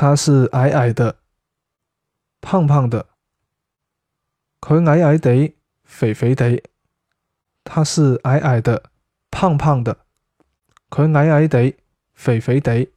他是矮矮的胖胖的。佢矮矮地肥肥地。他是矮矮的胖胖的。佢矮矮地肥肥地。